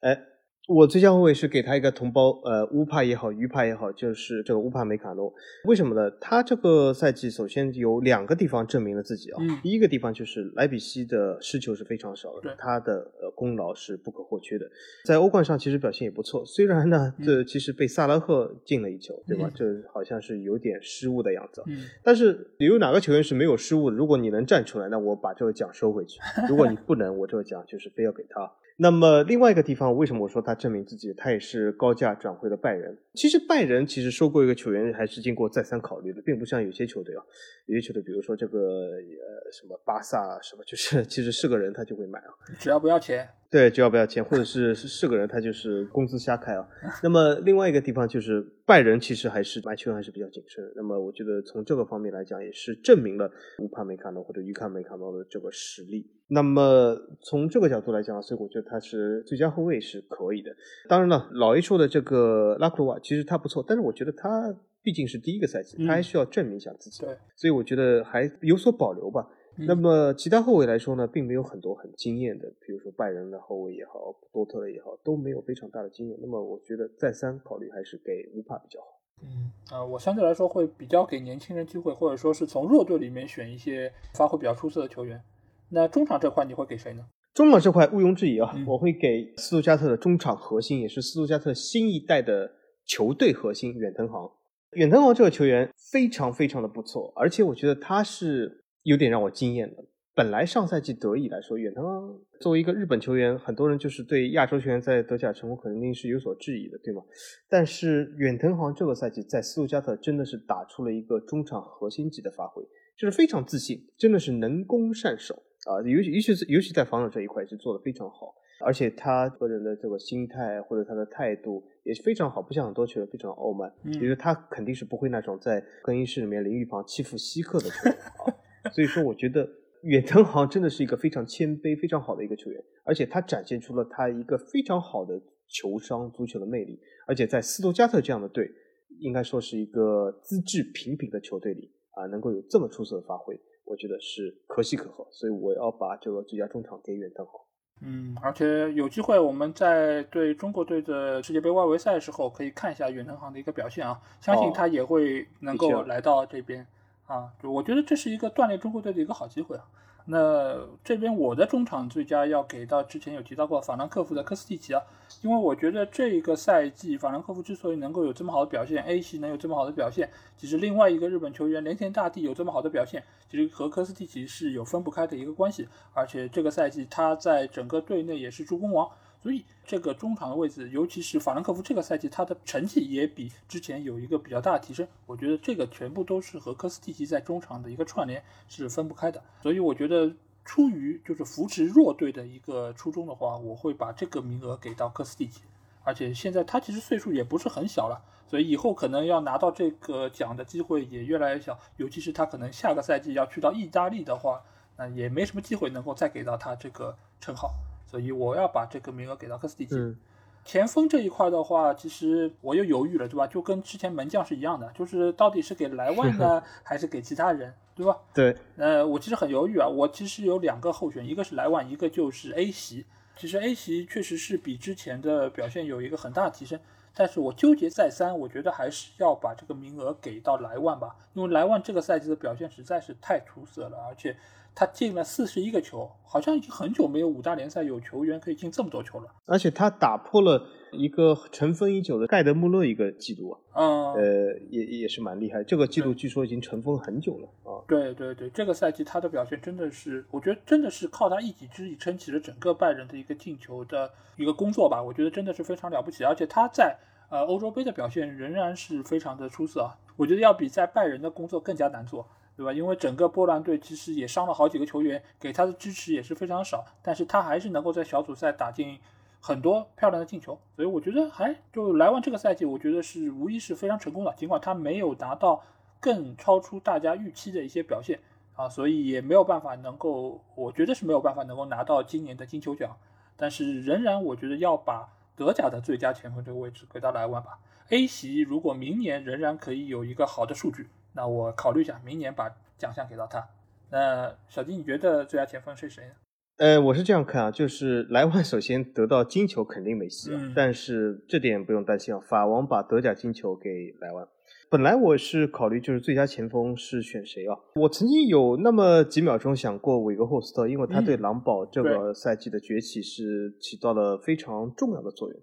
哎，我最佳后卫是给他一个同胞，呃，乌帕也好，鱼帕也好，就是这个乌帕梅卡诺。为什么呢？他这个赛季首先有两个地方证明了自己啊。第一个地方就是莱比锡的失球是非常少的，他的呃功劳是不可或缺的。在欧冠上其实表现也不错，虽然呢，这其实被萨拉赫进了一球，对吧？这好像是有点失误的样子。嗯。但是有哪个球员是没有失误的？如果你能站出来，那我把这个奖收回去；如果你不能，我这个奖就是非要给他。那么另外一个地方，为什么我说他证明自己？他也是高价转会的拜仁。其实拜仁其实收购一个球员还是经过再三考虑的，并不像有些球队啊，有些球队比如说这个呃什么巴萨什么，就是 *laughs* 其实是个人他就会买啊，只要不要钱。对，就要不要钱，或者是是个人他就是工资瞎开啊。那么另外一个地方就是拜仁其实还是买球员还是比较谨慎。那么我觉得从这个方面来讲，也是证明了乌帕梅卡诺或者预卡梅卡诺的这个实力。那么从这个角度来讲，所以我觉得他是最佳后卫是可以的。当然了，老 A 说的这个拉库鲁瓦其实他不错，但是我觉得他毕竟是第一个赛季，他还需要证明一下自己。对，所以我觉得还有所保留吧。那么其他后卫来说呢，并没有很多很惊艳的，比如说拜仁的后卫也好，多特的也好，都没有非常大的经验。那么我觉得再三考虑还是给乌帕比较好。嗯啊，我相对来说会比较给年轻人机会，或者说是从弱队里面选一些发挥比较出色的球员。那中场这块你会给谁呢？中场这块毋庸置疑啊，我会给斯图加特的中场核心，也是斯图加特新一代的球队核心远藤航。远藤航这个球员非常非常的不错，而且我觉得他是。有点让我惊艳的。本来上赛季德乙来说，远藤航作为一个日本球员，很多人就是对亚洲球员在德甲成功肯定是有所质疑的，对吗？但是远藤航这个赛季在斯图加特真的是打出了一个中场核心级的发挥，就是非常自信，真的是能攻善守啊！尤其尤其是尤其在防守这一块是做的非常好，而且他个人的这个心态或者他的态度也是非常好，不像很多球员非常傲慢，就是他肯定是不会那种在更衣室里面淋浴旁欺负稀客的球员啊。*laughs* 所以说，我觉得远藤航真的是一个非常谦卑、非常好的一个球员，而且他展现出了他一个非常好的球商、足球的魅力。而且在斯图加特这样的队，应该说是一个资质平平的球队里啊，能够有这么出色的发挥，我觉得是可喜可贺。所以我要把这个最佳中场给远藤航。嗯，而且有机会我们在对中国队的世界杯外围赛的时候，可以看一下远藤航的一个表现啊，相信他也会能够来到这边。啊，就我觉得这是一个锻炼中国队的一个好机会啊。那这边我的中场最佳要给到之前有提到过法兰克福的科斯蒂奇啊，因为我觉得这一个赛季法兰克福之所以能够有这么好的表现，A 系能有这么好的表现，其实另外一个日本球员连田大地有这么好的表现，其实和科斯蒂奇是有分不开的一个关系。而且这个赛季他在整个队内也是助攻王。所以这个中场的位置，尤其是法兰克福这个赛季，他的成绩也比之前有一个比较大的提升。我觉得这个全部都是和科斯蒂奇在中场的一个串联是分不开的。所以我觉得出于就是扶持弱队的一个初衷的话，我会把这个名额给到科斯蒂奇。而且现在他其实岁数也不是很小了，所以以后可能要拿到这个奖的机会也越来越小。尤其是他可能下个赛季要去到意大利的话，那也没什么机会能够再给到他这个称号。所以我要把这个名额给到科斯蒂奇。前锋这一块的话，其实我又犹豫了，对吧？就跟之前门将是一样的，就是到底是给莱万呢，*laughs* 还是给其他人，对吧？对。呃，我其实很犹豫啊。我其实有两个候选，一个是莱万，一个就是 A 席。其实 A 席确实是比之前的表现有一个很大的提升，但是我纠结再三，我觉得还是要把这个名额给到莱万吧，因为莱万这个赛季的表现实在是太出色了，而且。他进了四十一个球，好像已经很久没有五大联赛有球员可以进这么多球了。而且他打破了一个尘封已久的盖德穆勒一个记录啊，嗯，呃，也也是蛮厉害。这个记录据说已经尘封很久了啊。对对对，这个赛季他的表现真的是，我觉得真的是靠他一己之力撑起了整个拜仁的一个进球的一个工作吧。我觉得真的是非常了不起，而且他在呃欧洲杯的表现仍然是非常的出色啊。我觉得要比在拜仁的工作更加难做。对吧？因为整个波兰队其实也伤了好几个球员，给他的支持也是非常少，但是他还是能够在小组赛打进很多漂亮的进球，所以我觉得还就莱万这个赛季，我觉得是无疑是非常成功的。尽管他没有达到更超出大家预期的一些表现啊，所以也没有办法能够，我觉得是没有办法能够拿到今年的金球奖。但是仍然，我觉得要把德甲的最佳前锋这个位置给到莱万吧。A 席如果明年仍然可以有一个好的数据。那我考虑一下，明年把奖项给到他。那小金，你觉得最佳前锋是谁呢？呃，我是这样看啊，就是莱万首先得到金球肯定没戏啊，嗯但是这点不用担心啊，法王把德甲金球给莱万。本来我是考虑就是最佳前锋是选谁啊？我曾经有那么几秒钟想过韦格霍斯特，因为他对嗯狼堡这个赛季的崛起是起到了非常重要的作用。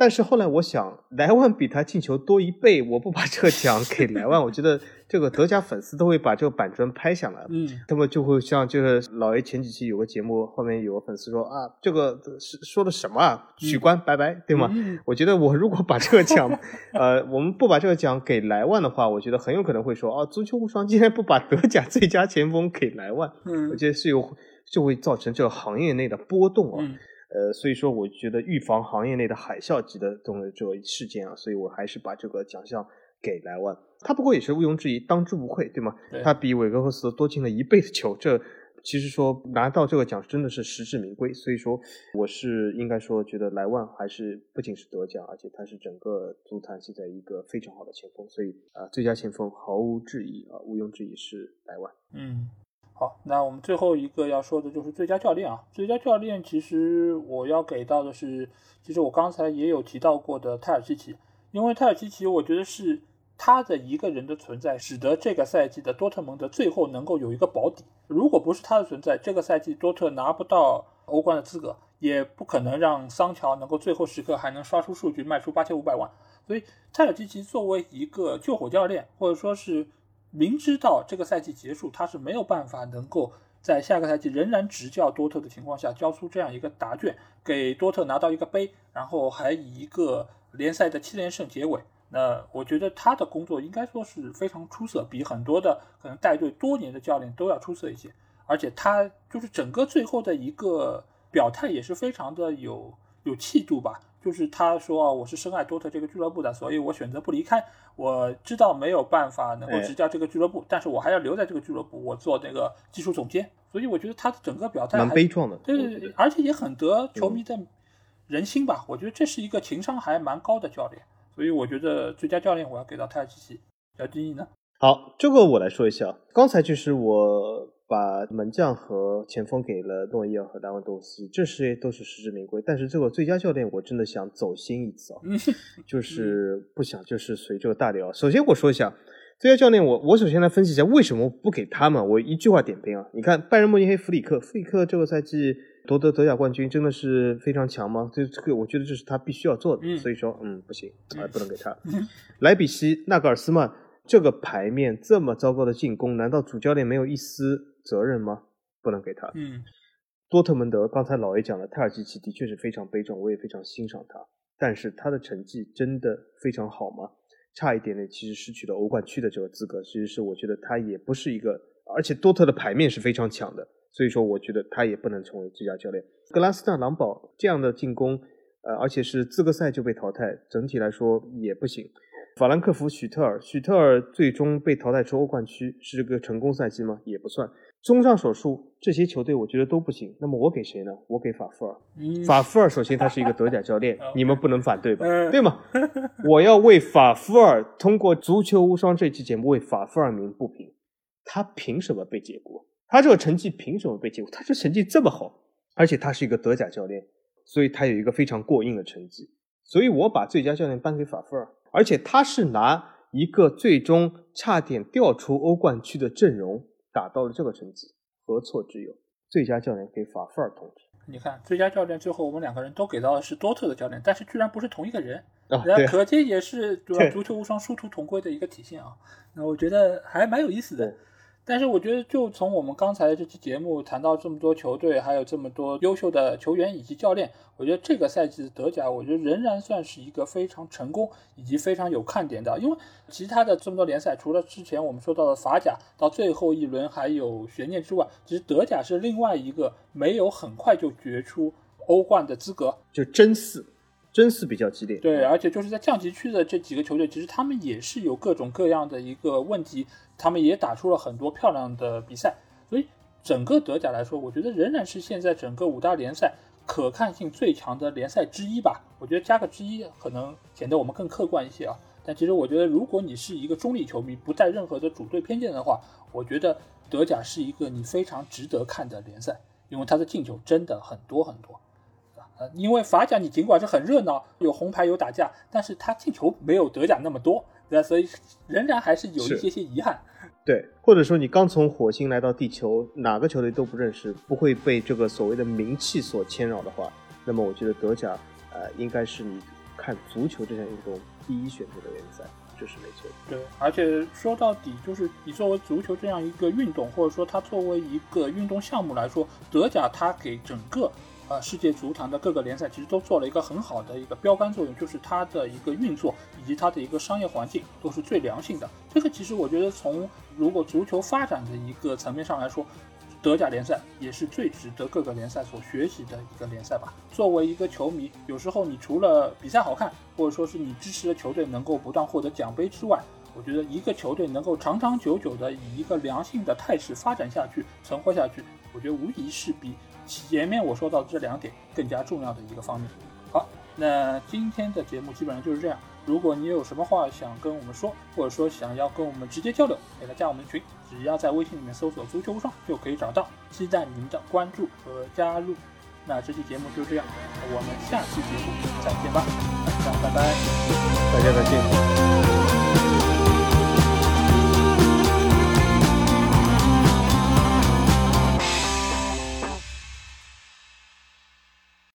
但是后来我想，莱万比他进球多一倍，我不把这个奖 *laughs* 给莱万，我觉得这个德甲粉丝都会把这个板砖拍下来。嗯他们就会像就是老爷前几期有个节目，后面有个粉丝说啊，这个是说的什么啊？取关，拜拜，对吗？嗯我觉得我如果把这个奖，呃，我们不把这个奖给莱万的话，我觉得很有可能会说，啊，足球无双竟然不把德甲最佳前锋给莱万，我嗯觉得是有就会造成这个行业内的波动啊。嗯呃，所以说我觉得预防行业内的海啸级的这种这个事件啊，所以我还是把这个奖项给莱万。他不过也是毋庸置疑，当之无愧，对吗？对他比韦格霍斯多进了一倍的球，这其实说拿到这个奖真的是实至名归。所以说，我是应该说觉得莱万还是不仅是得奖，而且他是整个足坛现在一个非常好的前锋。所以啊、最佳前锋毫无质疑啊，毋庸置疑是莱万。嗯，好，那我们最后一个要说的就是最佳教练啊。最佳教练其实我要给到的是，其实我刚才也有提到过的泰尔基奇，因为泰尔基奇我觉得是他的一个人的存在，使得这个赛季的多特蒙德最后能够有一个保底。如果不是他的存在，这个赛季多特拿不到欧冠的资格，也不可能让桑乔能够最后时刻还能刷出数据卖出八千五百万。所以泰尔基奇作为一个救火教练，或者说是明知道这个赛季结束，他是没有办法能够在下个赛季仍然执教多特的情况下，交出这样一个答卷，给多特拿到一个杯，然后还以一个联赛的七连胜结尾。那我觉得他的工作应该说是非常出色，比很多的可能带队多年的教练都要出色一些。而且他就是整个最后的一个表态也是非常的有有气度吧。就是他说啊，我是深爱多特这个俱乐部的，所以我选择不离开。我知道没有办法能够执教这个俱乐部，但是我还要留在这个俱乐部，我做那个技术总监。所以我觉得他的整个表态还蛮悲壮的，对对对，而且也很得球迷的人心吧。我觉得这是一个情商还蛮高的教练，所以我觉得最佳教练我要给到泰尔基奇。小金你呢？好，这个我来说一下。刚才就是我把门将和前锋给了诺伊尔和莱万多夫斯基，这些都是实至名归。但是这个最佳教练，我真的想走心一次啊，嗯就是不想就是随这个大流啊。首先我说一下最佳教练，我我首先来分析一下为什么不给他们。我一句话点评啊，你看拜仁慕尼黑弗里克，弗里克这个赛季夺得德甲冠军真的是非常强吗？这这个我觉得这是他必须要做的，嗯所以说嗯不行啊、不能给他。嗯莱比锡纳格尔斯曼这个牌面这么糟糕的进攻，难道主教练没有一丝责任吗？不能给他。嗯多特蒙德刚才老爷讲了，泰尔基奇的确是非常悲壮，我也非常欣赏他，但是他的成绩真的非常好吗？差一点点，其实失去了欧冠区的这个资格。其实是我觉得他也不是一个，而且多特的牌面是非常强的，所以说我觉得他也不能成为最佳教练。格拉斯纳朗堡这样的进攻，呃，而且是资格赛就被淘汰，整体来说也不行。法兰克福许特尔，许特尔最终被淘汰出欧冠区，是这个成功赛季吗？也不算。综上所述，这些球队我觉得都不行。那么我给谁呢？我给法夫尔。嗯，法夫尔首先他是一个德甲教练 *laughs* 你们不能反对吧？嗯对吗？*laughs* 我要为法夫尔通过《足球无双》这期节目为法夫尔鸣不平。他凭什么被解雇？他这个成绩凭什么被解雇？他这成绩这么好，而且他是一个德甲教练，所以他有一个非常过硬的成绩。所以我把最佳教练颁给法夫尔，而且他是拿一个最终差点掉出欧冠区的阵容打到了这个成绩，何错之有？最佳教练给法夫尔同志。你看，最佳教练最后我们两个人都给到的是多特的教练，但是居然不是同一个人，啊，那对，可见也是对吧？足球无双殊途同归的一个体现啊。那我觉得还蛮有意思的对。但是我觉得，就从我们刚才这期节目谈到这么多球队，还有这么多优秀的球员以及教练，我觉得这个赛季的德甲，我觉得仍然算是一个非常成功以及非常有看点的。因为其他的这么多联赛，除了之前我们说到的法甲到最后一轮还有悬念之外，其实德甲是另外一个没有很快就决出欧冠的资格，就争四，争四比较激烈。对，而且就是在降级区的这几个球队，其实他们也是有各种各样的一个问题，他们也打出了很多漂亮的比赛，所以整个德甲来说，我觉得仍然是现在整个五大联赛可看性最强的联赛之一吧。我觉得加个之一可能显得我们更客观一些啊。但其实我觉得，如果你是一个中立球迷，不带任何的主队偏见的话，我觉得德甲是一个你非常值得看的联赛，因为它的进球真的很多很多。呃，因为法甲你尽管是很热闹，有红牌有打架，但是他进球没有德甲那么多，那？所以仍然还是有一些些遗憾。对，或者说你刚从火星来到地球，哪个球队都不认识，不会被这个所谓的名气所牵扰的话，那么我觉得德甲，呃，应该是你看足球这项运动第一选择的联赛，这是没错的。对，而且说到底，就是你作为足球这样一个运动，或者说它作为一个运动项目来说，德甲它给整个呃世界足坛的各个联赛其实都做了一个很好的一个标杆作用，就是它的一个运作以及它的一个商业环境都是最良性的。这个其实我觉得从如果足球发展的一个层面上来说，德甲联赛也是最值得各个联赛所学习的一个联赛吧。作为一个球迷，有时候你除了比赛好看，或者说是你支持的球队能够不断获得奖杯之外，我觉得一个球队能够长长久久的以一个良性的态势发展下去、存活下去，我觉得无疑是比前面我说到这两点更加重要的一个方面。好，那今天的节目基本上就是这样。如果你有什么话想跟我们说，或者说想要跟我们直接交流，可以来加我们的群，只要在微信里面搜索“足球无双”就可以找到。期待你们的关注和加入。那这期节目就这样，我们下期节目再见吧，大家拜拜。大家再见。